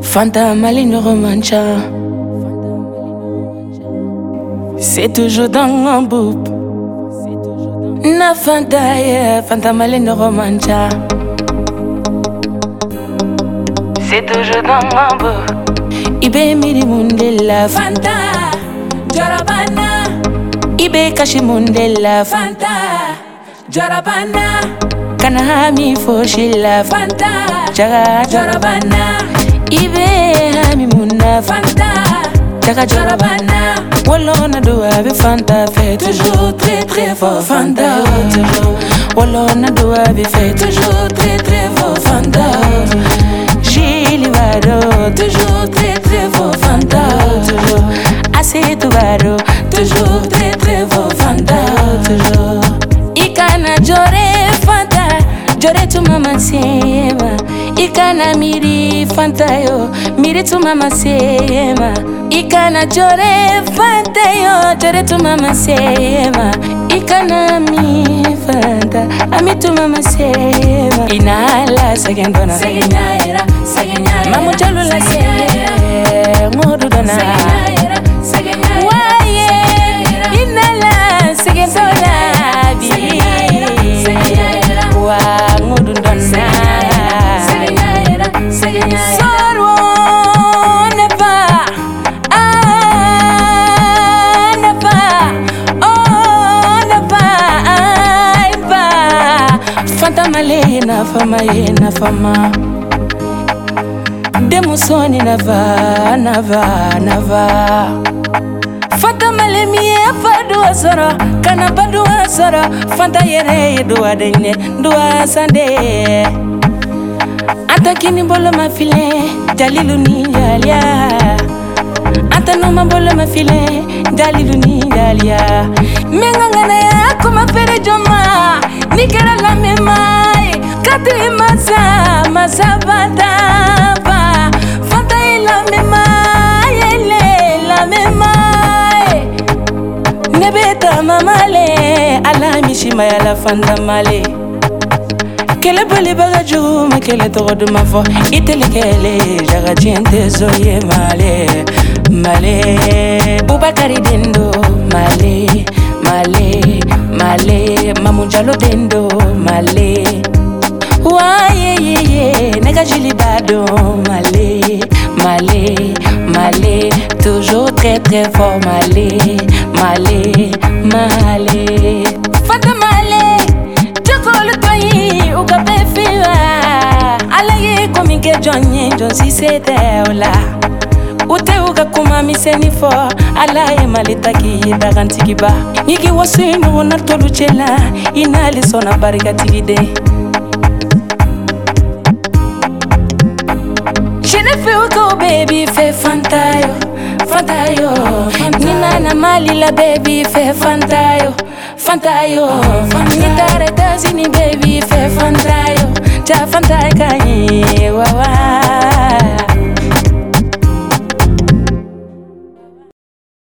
Fanta Maline Romancha C'est toujours dans mon bouc. Na Fanta yeah, Fanta Maline Romancha C'est toujours dans mon bouc Ibe miri mundela Fanta Jorabana Ibe kashi mundela Fanta Jorabana Kanami I Fanta, Jaga Jorabana. Ibe hami muna Fanta, Jaga Jorabana. Wolona do ave Fanta, fait toujours très très fort Fanta. Wolona do ave fait toujours très très fort Fanta. Gilles Vado, toujours très très fort Fanta. Assez tout toujours très jore tumama seyema ikana miri fantayo miri tumama seyema ikana jore fantayo jore tumama seyema ikana mi fanta ami tumama seyema inala segendona segenyaera segenyaera mamujolula seyema nale na fama ye na fama demusoni nava nava nava fata malemi ye afaduwa sɔrɔ kana baduwa sɔrɔ fanta yɛrɛ ye duwaden ye duwa sande atakini boloma filɛ jalilu ni jaliya atanuma boloma filɛ dalilunindalia mengangana akoma pere joma nikera la memae eh. kati maza maza batapa fata ila memae ele la memae eh. nebeta mamale ala mishima ya la fandamale kɛlɛ balibaga jugu ma kɛlɛ tɔgɔ duman fɔ i telikɛle jaga diɲɛ tɛ zo ye male male bubakari dendo male male male mamunjalo dendo male wayeyeye nega jilibado male male male toujours très très fort male male male fata male jokolu toyi ukapefiwa alaye komike jonye jonsisete ola uteu gakuma miseni fɔ ala ye maletaki ye dagantigiba ɲigi waso ye ɲɔgɔnna tolu cɛla i n'ale sɔnna barikatigi den jenefeu kao bɛɛ b'i fɛ fantayo fantayo ninana mali la bɛɛ b'i fɛ fantayo fantayo ni taara etasini bɛɛ b'i fɛ fantayo ja fantaye ka ɲe wawa